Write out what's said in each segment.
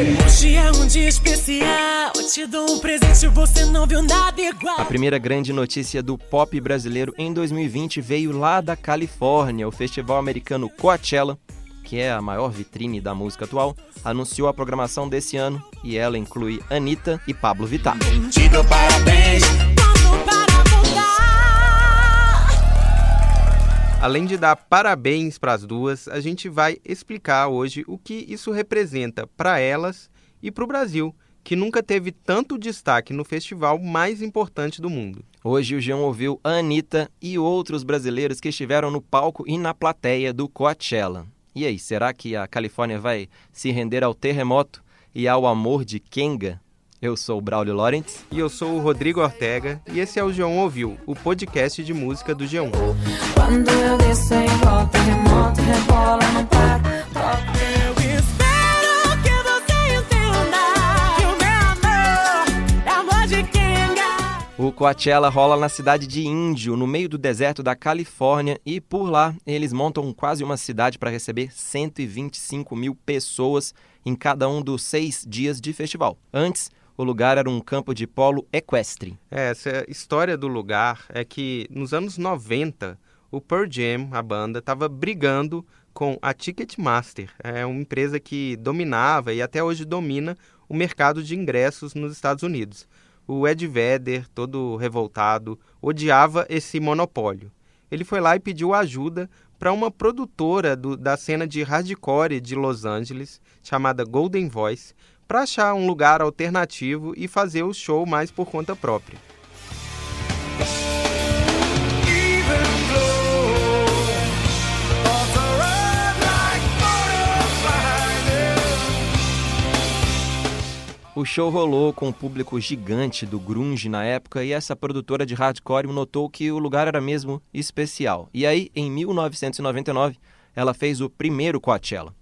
Hoje é um dia especial. Eu te dou um presente, você não viu nada igual. A primeira grande notícia do pop brasileiro em 2020 veio lá da Califórnia. O festival americano Coachella, que é a maior vitrine da música atual, anunciou a programação desse ano e ela inclui Anitta e Pablo Vittar. Te dou parabéns. Além de dar parabéns para as duas, a gente vai explicar hoje o que isso representa para elas e para o Brasil, que nunca teve tanto destaque no festival mais importante do mundo. Hoje o João ouviu a Anitta e outros brasileiros que estiveram no palco e na plateia do Coachella. E aí, será que a Califórnia vai se render ao terremoto e ao amor de Kenga? Eu sou o Braulio Lawrence. E eu sou o Rodrigo Ortega e esse é o G1 Ouviu, o podcast de música do G1. Quando eu desço é igual terremoto, rebola, não para. Toca. Eu espero que você entenda que o meu amor é amor de Kenga. O Coachella rola na cidade de Índio, no meio do deserto da Califórnia, e por lá eles montam quase uma cidade para receber 125 mil pessoas em cada um dos seis dias de festival. Antes, o lugar era um campo de polo equestre. É, Essa história do lugar é que nos anos 90, o Pearl Jam, a banda, estava brigando com a Ticketmaster, é uma empresa que dominava e até hoje domina o mercado de ingressos nos Estados Unidos. O Ed Vedder, todo revoltado, odiava esse monopólio. Ele foi lá e pediu ajuda para uma produtora do- da cena de hardcore de Los Angeles, chamada Golden Voice, para achar um lugar alternativo e fazer o show mais por conta própria. O show rolou com um público gigante do grunge na época e essa produtora de hardcore notou que o lugar era mesmo especial. E aí, em 1999, ela fez o primeiro Coachella.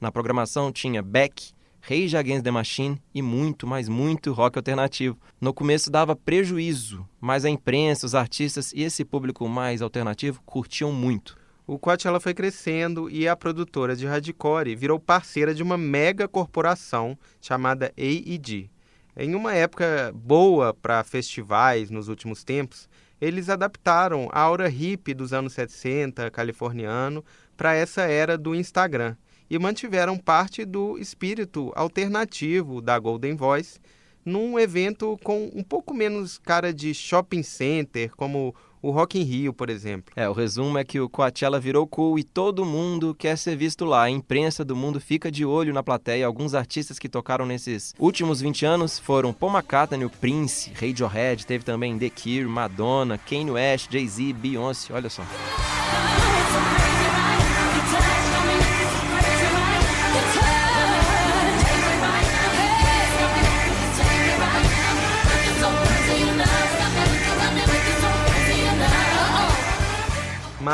Na programação tinha Beck, Rage Against the Machine e muito, mas muito rock alternativo. No começo dava prejuízo, mas a imprensa, os artistas e esse público mais alternativo curtiam muito. O Coachella foi crescendo e a produtora de hardcore virou parceira de uma mega corporação chamada A&G. Em uma época boa para festivais nos últimos tempos, eles adaptaram a aura hippie dos anos 60 californiano para essa era do Instagram e mantiveram parte do espírito alternativo da Golden Voice num evento com um pouco menos cara de shopping center, como o Rock in Rio, por exemplo. É, o resumo é que o Coachella virou cool e todo mundo quer ser visto lá. A imprensa do mundo fica de olho na plateia. Alguns artistas que tocaram nesses últimos 20 anos foram Paul McCartney, o Prince, Radiohead, teve também The Cure, Madonna, Kanye West, Jay-Z, Beyoncé, olha só.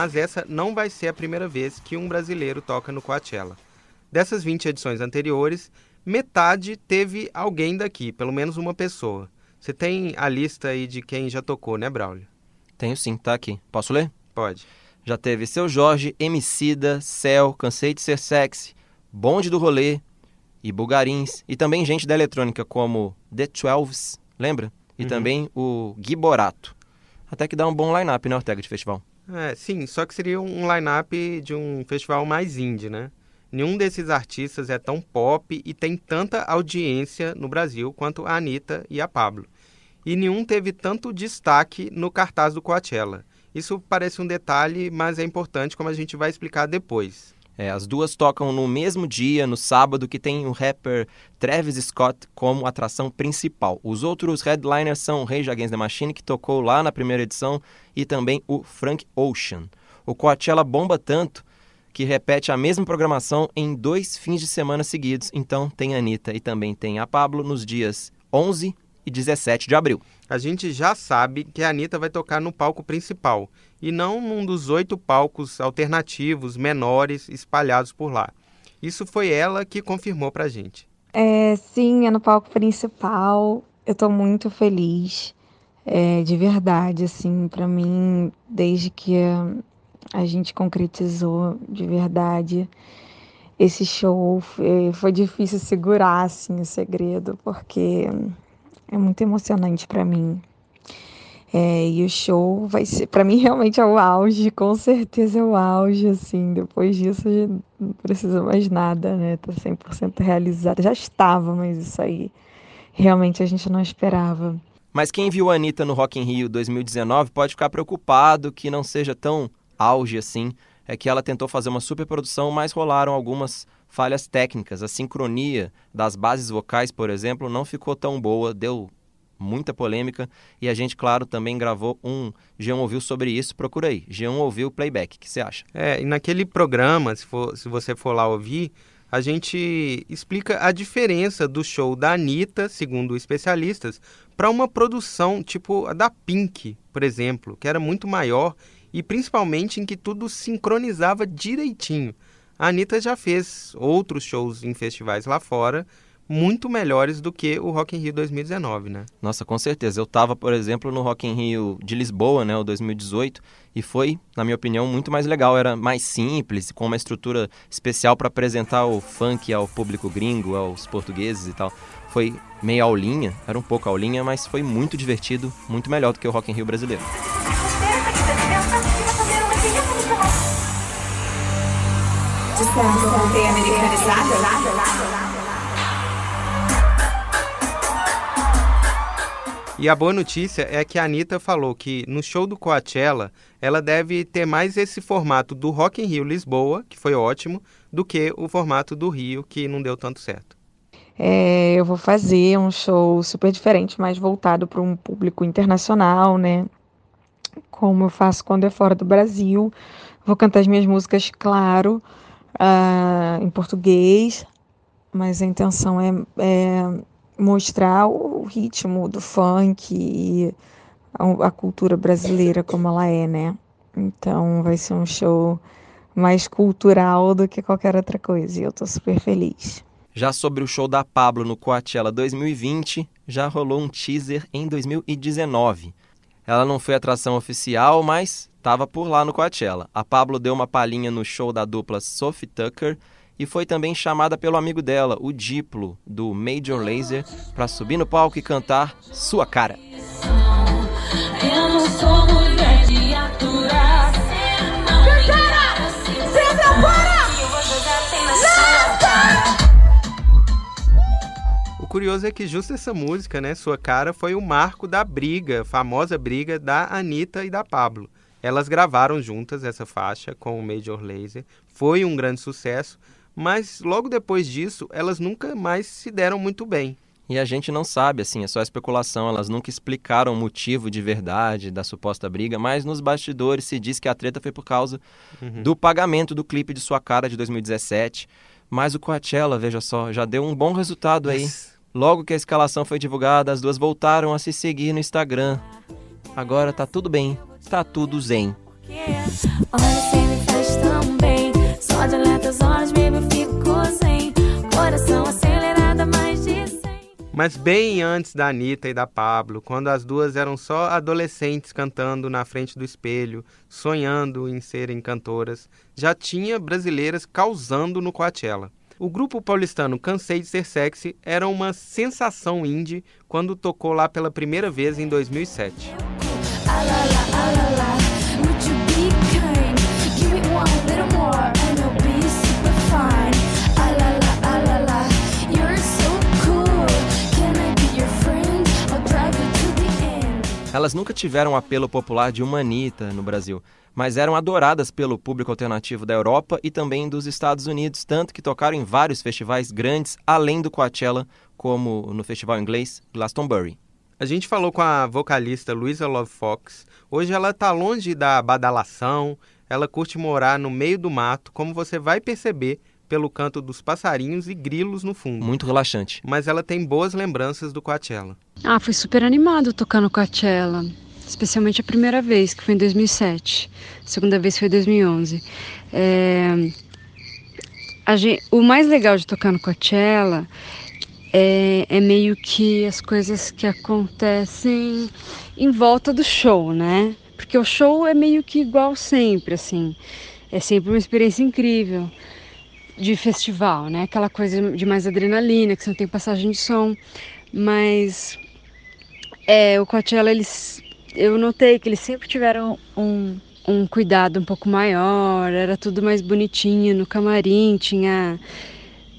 Mas essa não vai ser a primeira vez que um brasileiro toca no Coachella. Dessas 20 edições anteriores, metade teve alguém daqui, pelo menos uma pessoa. Você tem a lista aí de quem já tocou, né, Braulio? Tenho sim, tá aqui. Posso ler? Pode. Já teve Seu Jorge, Emicida, Céu, Cansei de Ser Sexy, Bonde do Rolê e Bulgarins. E também gente da eletrônica como The Twelves, lembra? E Uhum. também o Gui Borato. Até que dá um bom line-up, né, Ortega, de festival. É, sim, só que seria um line-up de um festival mais indie, né? Nenhum desses artistas é tão pop e tem tanta audiência no Brasil quanto a Anitta e a Pablo. E nenhum teve tanto destaque no cartaz do Coachella. Isso parece um detalhe, mas é importante, como a gente vai explicar depois. É, as duas tocam no mesmo dia, no sábado, que tem o rapper Travis Scott como atração principal. Os outros headliners são Rage Against the Machine, que tocou lá na primeira edição, e também o Frank Ocean. O Coachella bomba tanto que repete a mesma programação em dois fins de semana seguidos. Então tem a Anitta e também tem a Pablo nos dias 11 e 17 de abril. A gente já sabe que a Anitta vai tocar no palco principal e não num dos oito palcos alternativos menores espalhados por lá. Isso foi ela que confirmou pra gente. É, sim, é no palco principal. Eu tô muito feliz, é, de verdade, assim, pra mim, desde que a, a gente concretizou de verdade, esse show. Foi, foi difícil segurar assim o segredo, porque é muito emocionante para mim. É, e o show vai ser, para mim realmente é o auge, com certeza é o auge, assim, depois disso não precisa mais nada, né, tá 100% realizada, já estava, mas isso aí realmente a gente não esperava. Mas quem viu a Anitta no Rock in Rio 2019 pode ficar preocupado que não seja tão auge assim, é que ela tentou fazer uma superprodução, mas rolaram algumas falhas técnicas, a sincronia das bases vocais, por exemplo, não ficou tão boa, deu muita polêmica. E a gente, claro, também gravou um G1 Ouviu sobre isso. Procura aí, G1 Ouviu Playback. O que você acha? É, e naquele programa, se, for, se você for lá ouvir, a gente explica a diferença do show da Anitta, segundo especialistas, para uma produção tipo a da Pink, por exemplo, que era muito maior e principalmente em que tudo sincronizava direitinho. A Anitta já fez outros shows em festivais lá fora, muito melhores do que o Rock in Rio 2019, né? Nossa, com certeza. Eu estava, por exemplo, no Rock in Rio de Lisboa, né, o 2018, e foi, na minha opinião, muito mais legal. Era mais simples, com uma estrutura especial para apresentar o funk ao público gringo, aos portugueses e tal. Foi meio aulinha, era um pouco aulinha, mas foi muito divertido, muito melhor do que o Rock in Rio brasileiro. Americanizada. E a boa notícia é que a Anitta falou que no show do Coachella ela deve ter mais esse formato do Rock in Rio Lisboa, que foi ótimo, do que o formato do Rio, que não deu tanto certo. É, eu vou fazer um show super diferente, mais voltado para um público internacional, né? Como eu faço quando é fora do Brasil. Vou cantar as minhas músicas, claro, uh, em português, mas a intenção é, é mostrar o ritmo do funk e a, a cultura brasileira como ela é, né? Então vai ser um show mais cultural do que qualquer outra coisa e eu tô super feliz. Já sobre o show da Pablo no Coachella 2020, já rolou um teaser em 2019. Ela não foi atração oficial, mas estava por lá no Coachella. A Pablo deu uma palhinha no show da dupla Sophie Tucker e foi também chamada pelo amigo dela, o Diplo, do Major Lazer, para subir no palco e cantar Sua Cara. Eu sou curioso é que justo essa música, né, Sua Cara, foi o marco da briga, famosa briga da Anitta e da Pablo. Elas gravaram juntas essa faixa com o Major Lazer, foi um grande sucesso, mas logo depois disso elas nunca mais se deram muito bem. E a gente não sabe, assim, é só especulação. Elas nunca explicaram o motivo de verdade da suposta briga, mas nos bastidores se diz que a treta foi por causa uhum. do pagamento do clipe de Sua Cara de 2017. Mas o Coachella, veja só, já deu um bom resultado aí. Logo que a escalação foi divulgada, as duas voltaram a se seguir no Instagram. Agora tá tudo bem, tá tudo zen. Olha, você me faz tão bem, só de horas, baby, eu fico zen. Coração acelerado mais de 100. Mas bem antes da Anitta e da Pablo, quando as duas eram só adolescentes cantando na frente do espelho, sonhando em serem cantoras, já tinha brasileiras causando no Coachella. O grupo paulistano Cansei de Ser Sexy era uma sensação indie quando tocou lá pela primeira vez em 2007. Elas nunca tiveram apelo popular de uma no Brasil, mas eram adoradas pelo público alternativo da Europa e também dos Estados Unidos, tanto que tocaram em vários festivais grandes além do Coachella, como no festival inglês Glastonbury. A gente falou com a vocalista Luisa Love Fox. Hoje ela está longe da badalação, ela curte morar no meio do mato, como você vai perceber pelo canto dos passarinhos e grilos no fundo. Muito relaxante. Mas ela tem boas lembranças do Coachella. Ah, foi super animado tocar no Coachella. Especialmente a primeira vez, que foi em 2007. A segunda vez foi em 2011. É... Gente... o mais legal de tocar no Coachella é, é meio que as coisas que acontecem em volta do show, né? Porque o show é meio que igual sempre, assim. É sempre uma experiência incrível. De festival, né? Aquela coisa de mais adrenalina, que você não tem passagem de som. Mas é, o Coachella, eles, eu notei que eles sempre tiveram um, um cuidado um pouco maior, era tudo mais bonitinho no camarim, tinha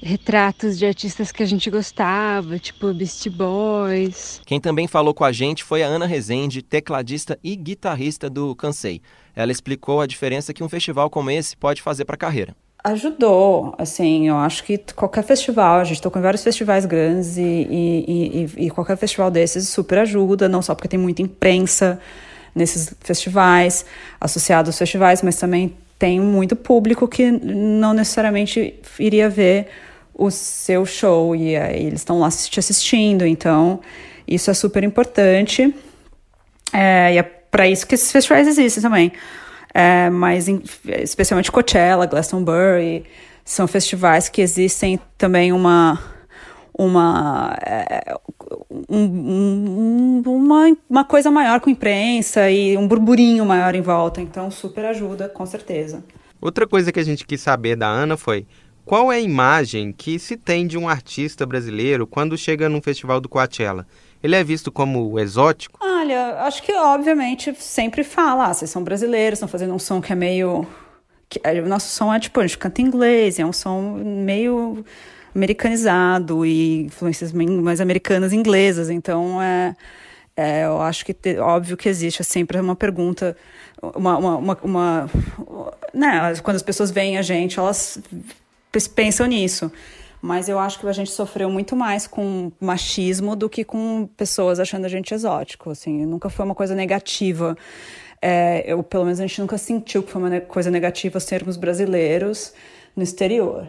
retratos de artistas que a gente gostava, tipo Beast Boys. Quem também falou com a gente foi a Ana Rezende, tecladista e guitarrista do Cansei. Ela explicou a diferença que um festival como esse pode fazer para a carreira. Ajudou, assim, eu acho que qualquer festival, a gente tocou em vários festivais grandes e, e, e, e qualquer festival desses super ajuda, não só porque tem muita imprensa nesses festivais, associado aos festivais, mas também tem muito público que não necessariamente iria ver o seu show e aí eles estão lá te assistindo, então isso é super importante. É, e é para isso que esses festivais existem também. É, mas em, especialmente Coachella, Glastonbury, são festivais que existem também uma uma, é, um, um, uma, uma coisa maior com imprensa e um burburinho maior em volta. Então, super ajuda, com certeza. Outra coisa que a gente quis saber da Ana foi qual é a imagem que se tem de um artista brasileiro quando chega num festival do Coachella? Ele é visto como exótico? Olha, acho que obviamente sempre fala, ah, vocês são brasileiros, estão fazendo um som que é meio. Que, o nosso som é tipo, a gente canta inglês, é um som meio americanizado e influências mais americanas inglesas. Então, é, é, eu acho que te, óbvio que existe é sempre uma pergunta, uma, uma, uma, uma né, quando as pessoas veem a gente, elas pensam nisso. Mas eu acho que a gente sofreu muito mais com machismo do que com pessoas achando a gente exótico. Assim, nunca foi uma coisa negativa. É, eu, pelo menos a gente nunca sentiu que foi uma coisa negativa sermos brasileiros no exterior.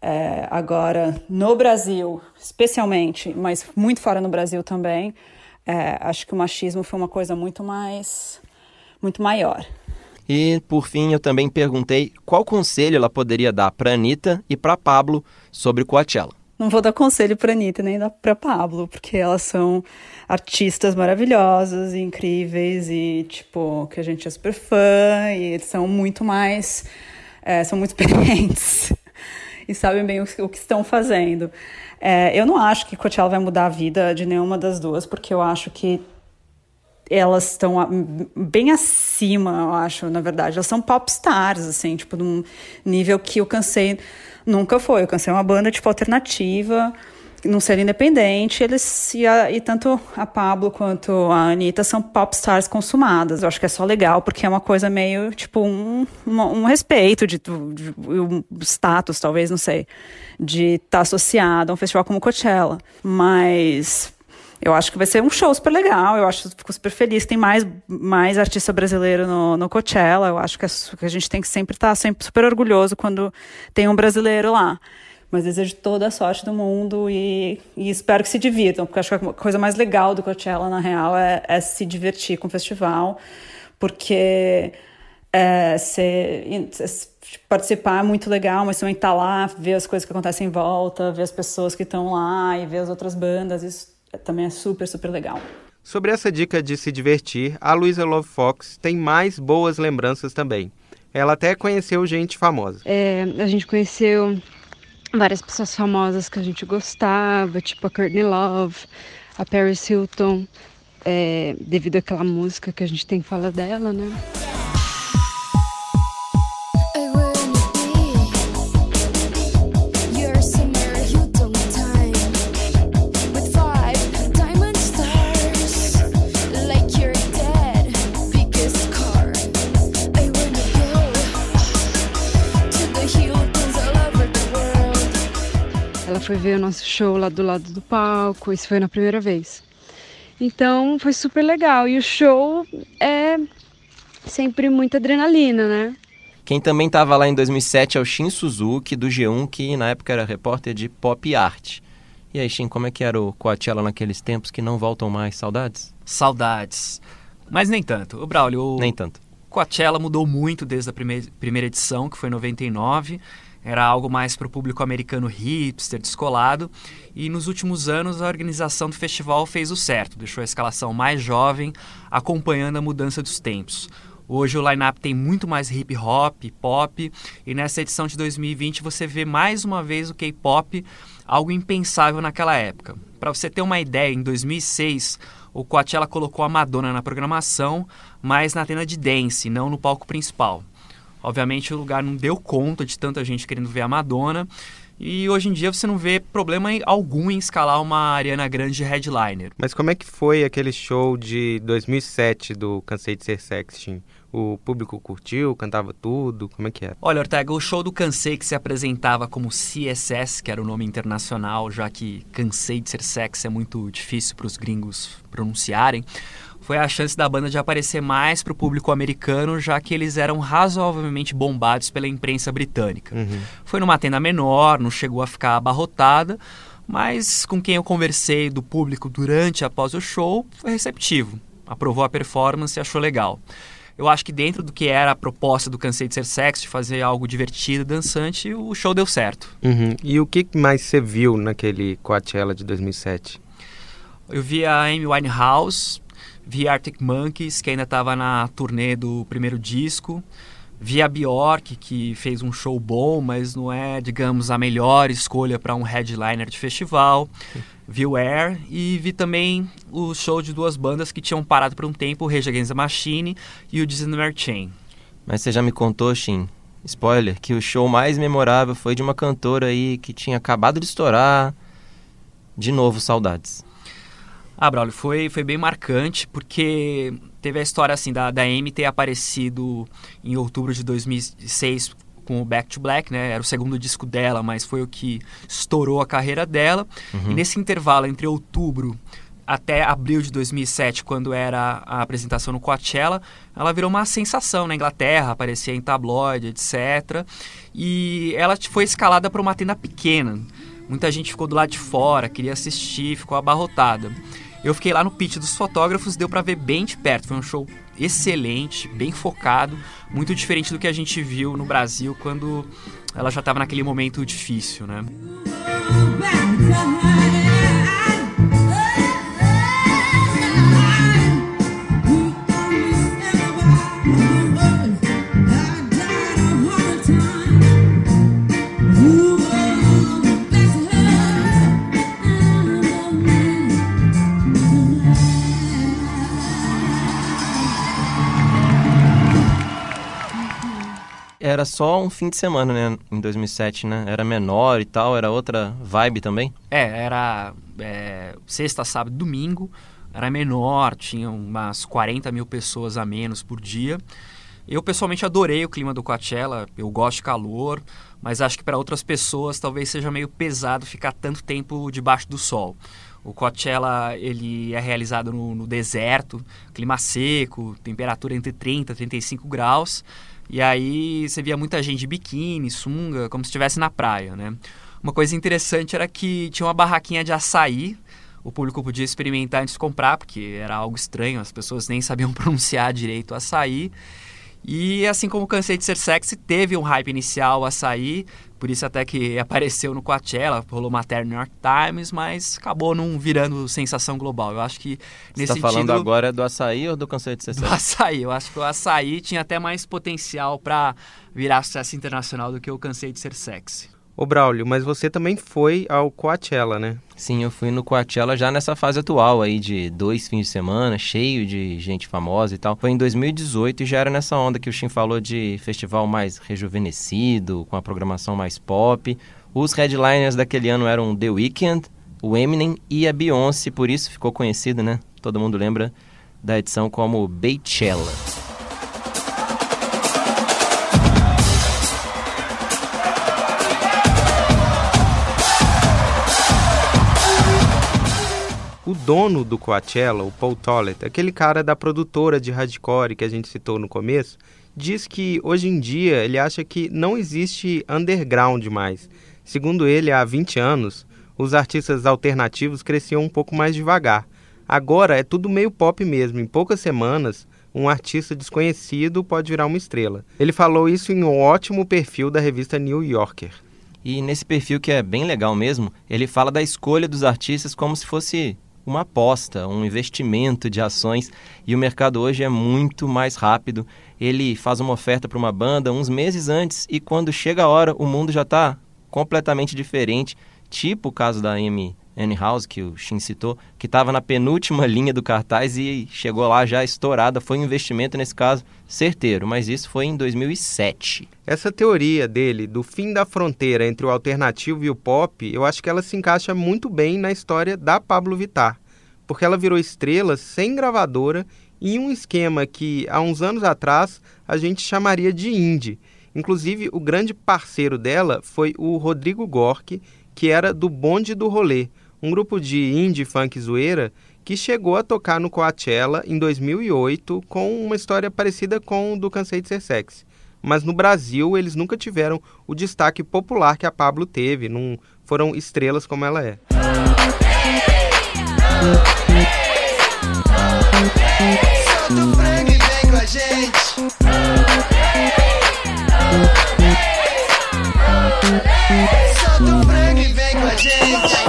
É, agora, no Brasil, especialmente, mas muito fora no Brasil também, é, acho que o machismo foi uma coisa muito mais, muito maior. E, por fim, eu também perguntei qual conselho ela poderia dar para Anitta e para Pablo sobre Coachella. Não vou dar conselho para Anitta nem para Pablo, porque elas são artistas maravilhosas incríveis e, tipo, que a gente é super fã e eles são muito mais, é, são muito experientes e sabem bem o, o que estão fazendo. É, eu não acho que Coachella vai mudar a vida de nenhuma das duas, porque eu acho que elas estão bem acima, eu acho, na verdade. Elas são pop stars, assim, tipo, num nível que eu cansei nunca foi. Eu cansei uma banda, tipo, alternativa, não ser independente, eles e, a, e, tanto a Pablo quanto a Anitta são pop stars consumadas. Eu acho que é só legal, porque é uma coisa meio, tipo, um, um respeito de, de, um status, talvez, não sei, de estar tá associado a um festival como Coachella. Mas eu acho que vai ser um show super legal. Eu acho fico super feliz. Tem mais, mais artista brasileiro no, no Coachella. Eu acho que, é, que a gente tem que sempre estar tá sempre super orgulhoso quando tem um brasileiro lá. Mas desejo toda a sorte do mundo e, e espero que se divirtam, porque acho que a coisa mais legal do Coachella, na real, é, é se divertir com o festival, porque é, ser, participar é muito legal, mas também estar tá lá, ver as coisas que acontecem em volta, ver as pessoas que estão lá e ver as outras bandas, isso também é super, super legal. Sobre essa dica de se divertir, a Luisa Love Fox tem mais boas lembranças também. Ela até conheceu gente famosa. É, a gente conheceu várias pessoas famosas que a gente gostava, tipo a Courtney Love, a Paris Hilton, é, devido àquela música que a gente tem que falar dela, né? Foi ver o nosso show lá do lado do palco, isso foi na primeira vez. Então foi super legal. E o show é sempre muita adrenalina, né? Quem também estava lá em 2007 é o Shin Suzuki, do G1, que na época era repórter de pop art. E aí, Shin, como é que era o Coachella naqueles tempos que não voltam mais? Saudades? Saudades. Mas nem tanto. O Braulio, o nem tanto. Coachella mudou muito desde a primeira, primeira edição, que foi em 99 era algo mais para o público americano hipster, descolado, e nos últimos anos a organização do festival fez o certo, deixou a escalação mais jovem, acompanhando a mudança dos tempos. Hoje o line-up tem muito mais hip hop, pop, e nessa edição de 2020 você vê mais uma vez o K-pop, algo impensável naquela época. Para você ter uma ideia, em 2006 o Coachella colocou a Madonna na programação, mas na tenda de dance, não no palco principal. Obviamente o lugar não deu conta de tanta gente querendo ver a Madonna. E hoje em dia você não vê problema algum em escalar uma Ariana Grande headliner. Mas como é que foi aquele show de 2007 do Cansei de Ser Sexy? O público curtiu, cantava tudo, como é que era? Olha, Ortega, o show do Cansei que se apresentava como CSS, que era o nome internacional, já que Cansei de Ser Sexy é muito difícil para os gringos pronunciarem foi a chance da banda de aparecer mais para o público americano, já que eles eram razoavelmente bombados pela imprensa britânica. Uhum. Foi numa tenda menor, não chegou a ficar abarrotada, mas com quem eu conversei do público durante e após o show foi receptivo, aprovou a performance e achou legal. Eu acho que dentro do que era a proposta do Cansei de Ser Sexy, de fazer algo divertido, dançante, o show deu certo. Uhum. E o que mais você viu naquele Coachella de 2007? Eu vi a Amy Winehouse, Vi Arctic Monkeys, que ainda estava na turnê do primeiro disco. Vi a Bjork, que fez um show bom, mas não é, digamos, a melhor escolha para um headliner de festival. Vi o Air e vi também o show de duas bandas que tinham parado por um tempo, o Rage Against the Machine e o Disney Chain. Mas você já me contou, Shin, spoiler, que o show mais memorável foi de uma cantora aí que tinha acabado de estourar. De novo, saudades. Ah, Braulio, foi, foi bem marcante, porque teve a história assim da, da Amy ter aparecido em outubro de 2006 com o Back to Black, né? Era o segundo disco dela, mas foi o que estourou a carreira dela. Uhum. E nesse intervalo entre outubro até abril de 2007, quando era a apresentação no Coachella, ela virou uma sensação na Inglaterra, aparecia em tabloide, etc. E ela foi escalada para uma tenda pequena. Muita gente ficou do lado de fora, queria assistir, ficou abarrotada. Eu fiquei lá no pitch dos fotógrafos, deu para ver bem de perto. Foi um show excelente, bem focado, muito diferente do que a gente viu no Brasil quando ela já estava naquele momento difícil, né? Era só um fim de semana, né? Em 2007, né? Era menor e tal, era outra vibe também? É, era é, sexta, sábado, domingo. Era menor, tinha umas 40 mil pessoas a menos por dia. Eu pessoalmente adorei o clima do Coachella, eu gosto de calor, mas acho que para outras pessoas talvez seja meio pesado ficar tanto tempo debaixo do sol. O Coachella ele é realizado no, no deserto, clima seco, temperatura entre 30 e 35 graus. E aí você via muita gente de biquíni, sunga, como se estivesse na praia, né? Uma coisa interessante era que tinha uma barraquinha de açaí, o público podia experimentar antes de comprar, porque era algo estranho, as pessoas nem sabiam pronunciar direito açaí. E assim como Cansei de Ser Sexy, teve um hype inicial açaí, por isso até que apareceu no Coachella, rolou matéria no New York Times, mas acabou não virando sensação global. Eu acho que nesse Você tá falando agora do açaí ou do Cansei de Ser Sexy? Do açaí. Eu acho que o açaí tinha até mais potencial para virar sucesso internacional do que o Cansei de Ser Sexy. Ô Braulio, mas você também foi ao Coachella, né? Sim, eu fui no Coachella já nessa fase atual aí de dois fins de semana, cheio de gente famosa e tal. Foi em 2018 e já era nessa onda que o Shin falou de festival mais rejuvenescido, com a programação mais pop. Os headliners daquele ano eram The Weeknd, o Eminem e a Beyoncé, por isso ficou conhecido, né? Todo mundo lembra da edição como Beychella. O dono do Coachella, o Paul Tollett, aquele cara da produtora de hardcore que a gente citou no começo, diz que hoje em dia ele acha que não existe underground mais. Segundo ele, há 20 anos, os artistas alternativos cresciam um pouco mais devagar. Agora é tudo meio pop mesmo. Em poucas semanas, um artista desconhecido pode virar uma estrela. Ele falou isso em um ótimo perfil da revista New Yorker. E nesse perfil que é bem legal mesmo, ele fala da escolha dos artistas como se fosse uma aposta, um investimento de ações e o mercado hoje é muito mais rápido. Ele faz uma oferta para uma banda uns meses antes e quando chega a hora o mundo já está completamente diferente, tipo o caso da Amy Anne House, que o Shin citou, que estava na penúltima linha do cartaz e chegou lá já estourada. Foi um investimento, nesse caso, certeiro, mas isso foi em 2007. Essa teoria dele do fim da fronteira entre o alternativo e o pop, eu acho que ela se encaixa muito bem na história da Pablo Vittar, porque ela virou estrela sem gravadora em um esquema que, há uns anos atrás, a gente chamaria de indie. Inclusive, o grande parceiro dela foi o Rodrigo Gork, que era do Bonde do Rolê, um grupo de indie funk zoeira que chegou a tocar no Coachella em 2008 com uma história parecida com o do Cansei de Ser Sexy. Mas no Brasil eles nunca tiveram o destaque popular que a Pablo teve, não foram estrelas como ela é. E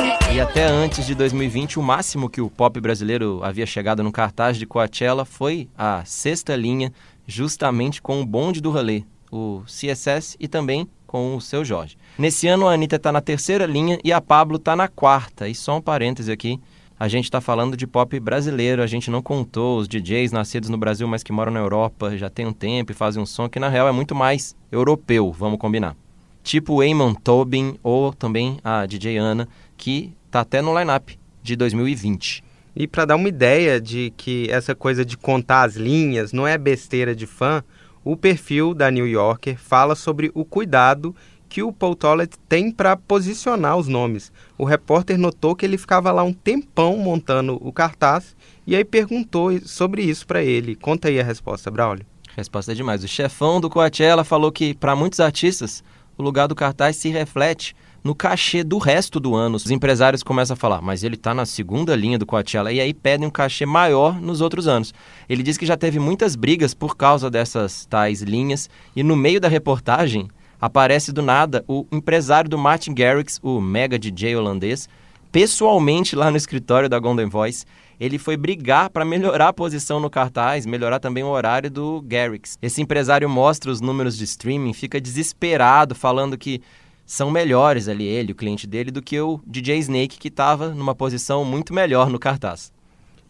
até antes de 2020, o máximo que o pop brasileiro havia chegado no cartaz de Coachella foi a sexta linha, justamente com o bonde do rolê, o CSS e também com o seu Jorge. Nesse ano, a Anitta está na terceira linha e a Pablo está na quarta. E só um parêntese aqui, a gente está falando de pop brasileiro, a gente não contou os DJs nascidos no Brasil, mas que moram na Europa já tem um tempo e fazem um som que na real é muito mais europeu, vamos combinar. Tipo Eamon Tobin ou também a DJ Ana, que está até no line-up de 2020. E para dar uma ideia de que essa coisa de contar as linhas não é besteira de fã, o perfil da New Yorker fala sobre o cuidado que o Paul Tollett tem para posicionar os nomes. O repórter notou que ele ficava lá um tempão montando o cartaz e aí perguntou sobre isso para ele. Conta aí a resposta, Braulio. Resposta é demais. O chefão do Coachella falou que para muitos artistas o lugar do cartaz se reflete no cachê do resto do ano. Os empresários começam a falar, mas ele está na segunda linha do Coachella e aí pedem um cachê maior nos outros anos. Ele diz que já teve muitas brigas por causa dessas tais linhas e no meio da reportagem aparece do nada o empresário do Martin Garrix, o mega DJ holandês, pessoalmente lá no escritório da Golden Voice. Ele foi brigar para melhorar a posição no cartaz, melhorar também o horário do Garrix. Esse empresário mostra os números de streaming, fica desesperado, falando que são melhores ali, ele, o cliente dele, do que o DJ Snake, que estava numa posição muito melhor no cartaz.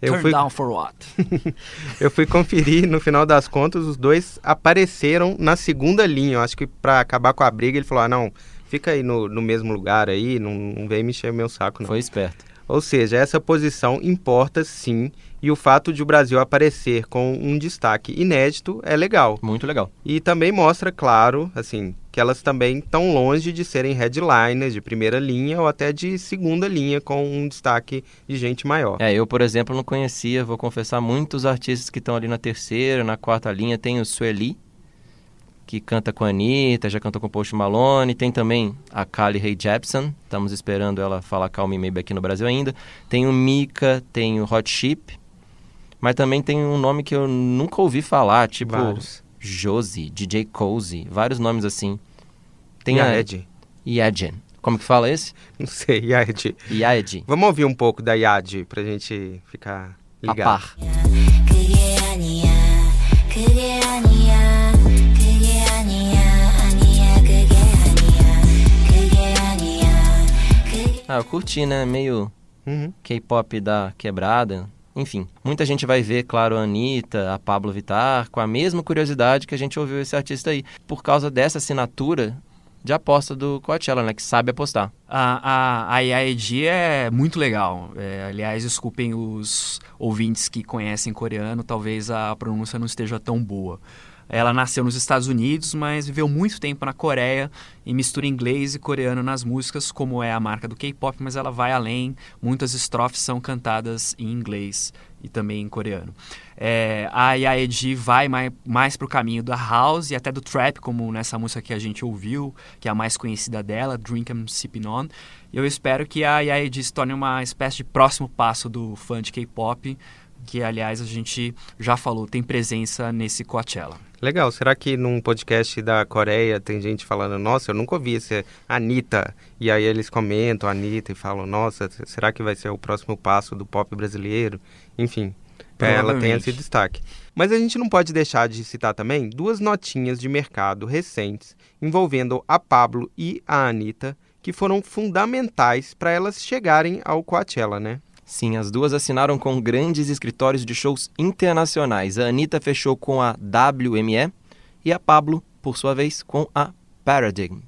Eu Turn fui... down for what? eu fui conferir, no final das contas, os dois apareceram na segunda linha. Eu acho que para acabar com a briga, ele falou: ah, não, fica aí no, no mesmo lugar aí, não, não vem mexer o meu saco, não. Foi esperto. Ou seja, essa posição importa sim, e o fato de o Brasil aparecer com um destaque inédito é legal. Muito legal. E também mostra, claro, assim, que elas também estão longe de serem headliners de primeira linha ou até de segunda linha com um destaque de gente maior. É, eu, por exemplo, não conhecia, vou confessar, muitos artistas que estão ali na terceira, na quarta linha. Tem o Sueli, que canta com a Anitta, já cantou com o Post Malone. Tem também a Kali Ray Jepsen, estamos esperando ela falar Calm Me Maybe aqui no Brasil ainda. Tem o Mika, tem o Hot Chip, mas também tem um nome que eu nunca ouvi falar, tipo Vários. Josie, DJ Cozy, vários nomes assim. Tem Yaed. a Yadjen. Como que fala esse? Não sei, Yaed. Yaed. Vamos ouvir um pouco da Yad pra gente ficar ligado. A par. Ah, eu curti, né? Meio uhum. K-pop da quebrada. Enfim, muita gente vai ver, claro, a Anitta, a Pablo Vittar, com a mesma curiosidade que a gente ouviu esse artista aí, por causa dessa assinatura de aposta do Coachella, né? Que sabe apostar. A, a, a IAED é muito legal. É, aliás, desculpem os ouvintes que conhecem coreano, talvez a pronúncia não esteja tão boa. Ela nasceu nos Estados Unidos, mas viveu muito tempo na Coreia e mistura inglês e coreano nas músicas, como é a marca do K-pop, mas ela vai além. Muitas estrofes são cantadas em inglês e também em coreano. É, a Yaedi vai mais, mais para o caminho da house e até do trap, como nessa música que a gente ouviu, que é a mais conhecida dela, Drink and Sippin' On. Eu espero que a Yaedi se torne uma espécie de próximo passo do fã de K-pop, que aliás a gente já falou, tem presença nesse Coachella. Legal. Será que num podcast da Coreia tem gente falando, nossa, eu nunca ouvi esse Anitta? E aí eles comentam Anitta e falam, nossa, será que vai ser o próximo passo do pop brasileiro? Enfim, é, ela tem esse destaque. Mas a gente não pode deixar de citar também duas notinhas de mercado recentes envolvendo a Pablo e a Anitta, que foram fundamentais para elas chegarem ao Coachella, né? Sim, as duas assinaram com grandes escritórios de shows internacionais. A Anitta fechou com a WME e a Pablo, por sua vez, com a Paradigm.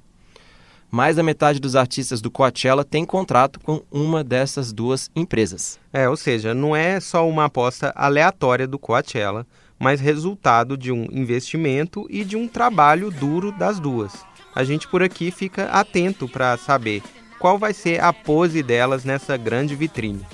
Mais da metade dos artistas do Coachella tem contrato com uma dessas duas empresas. É, ou seja, não é só uma aposta aleatória do Coachella, mas resultado de um investimento e de um trabalho duro das duas. A gente por aqui fica atento para saber qual vai ser a pose delas nessa grande vitrine.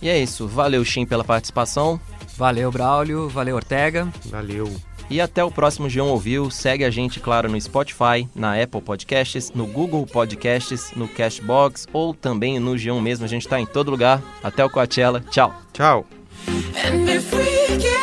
E é isso. Valeu, Shin, pela participação. Valeu, Braulio. Valeu, Ortega. Valeu. E até o próximo G1 Ouviu. Segue a gente, claro, no Spotify, na Apple Podcasts, no Google Podcasts, no Cashbox ou também no G1 mesmo. A gente está em todo lugar. Até o Coachella. Tchau. Tchau. And if we